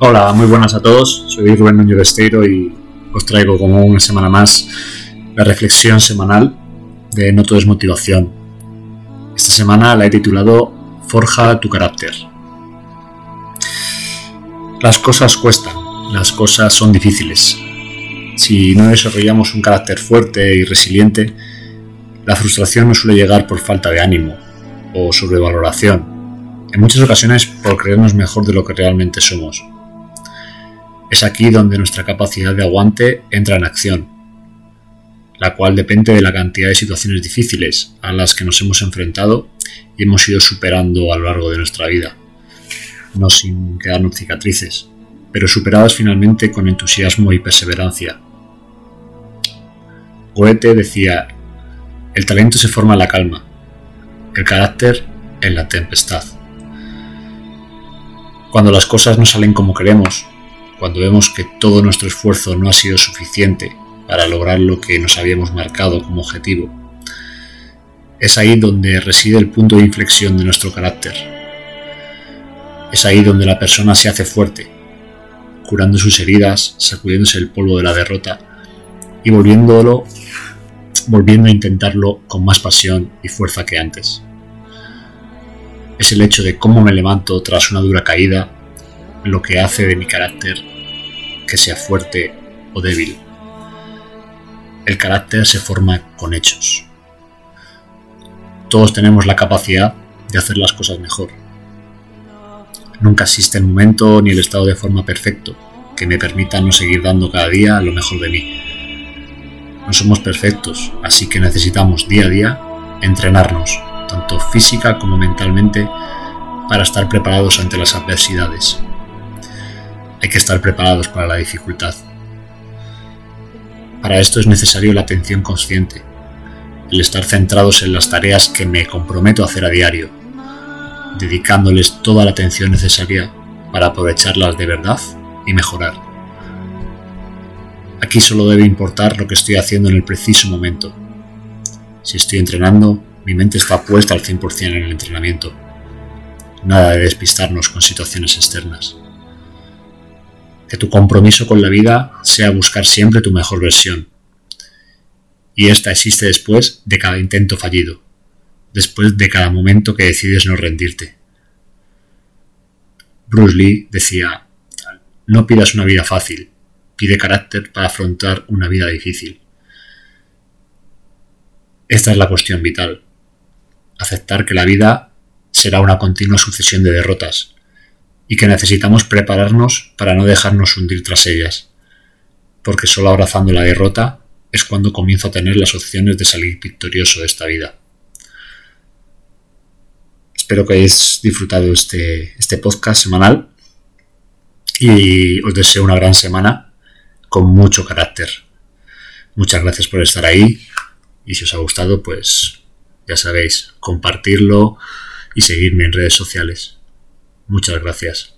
Hola, muy buenas a todos. Soy Rubén Núñez Besteiro y os traigo como una semana más la reflexión semanal de No todo es. Esta semana la he titulado Forja tu carácter. Las cosas cuestan, las cosas son difíciles. Si no desarrollamos un carácter fuerte y resiliente, la frustración no suele llegar por falta de ánimo o sobrevaloración, en muchas ocasiones por creernos mejor de lo que realmente somos. Es aquí donde nuestra capacidad de aguante entra en acción, la cual depende de la cantidad de situaciones difíciles a las que nos hemos enfrentado y hemos ido superando a lo largo de nuestra vida, no sin quedarnos cicatrices, pero superadas finalmente con entusiasmo y perseverancia. Goethe decía, el talento se forma en la calma, el carácter en la tempestad. Cuando las cosas no salen como queremos, cuando vemos que todo nuestro esfuerzo no ha sido suficiente para lograr lo que nos habíamos marcado como objetivo, es ahí donde reside el punto de inflexión de nuestro carácter. Es ahí donde la persona se hace fuerte, curando sus heridas, sacudiéndose el polvo de la derrota y volviéndolo, volviendo a intentarlo con más pasión y fuerza que antes. Es el hecho de cómo me levanto tras una dura caída lo que hace de mi carácter que sea fuerte o débil. El carácter se forma con hechos. Todos tenemos la capacidad de hacer las cosas mejor. Nunca existe el momento ni el estado de forma perfecto que me permita no seguir dando cada día lo mejor de mí. No somos perfectos, así que necesitamos día a día entrenarnos, tanto física como mentalmente, para estar preparados ante las adversidades. Hay que estar preparados para la dificultad. Para esto es necesario la atención consciente, el estar centrados en las tareas que me comprometo a hacer a diario, dedicándoles toda la atención necesaria para aprovecharlas de verdad y mejorar. Aquí solo debe importar lo que estoy haciendo en el preciso momento. Si estoy entrenando, mi mente está puesta al 100% en el entrenamiento. Nada de despistarnos con situaciones externas que tu compromiso con la vida sea buscar siempre tu mejor versión. Y esta existe después de cada intento fallido, después de cada momento que decides no rendirte. Bruce Lee decía, no pidas una vida fácil, pide carácter para afrontar una vida difícil. Esta es la cuestión vital. Aceptar que la vida será una continua sucesión de derrotas, y que necesitamos prepararnos para no dejarnos hundir tras ellas, porque solo abrazando la derrota es cuando comienzo a tener las opciones de salir victorioso de esta vida. Espero que hayáis disfrutado este, este podcast semanal y os deseo una gran semana con mucho carácter. Muchas gracias por estar ahí y si os ha gustado, pues ya sabéis, compartirlo y seguirme en redes sociales. Muchas gracias.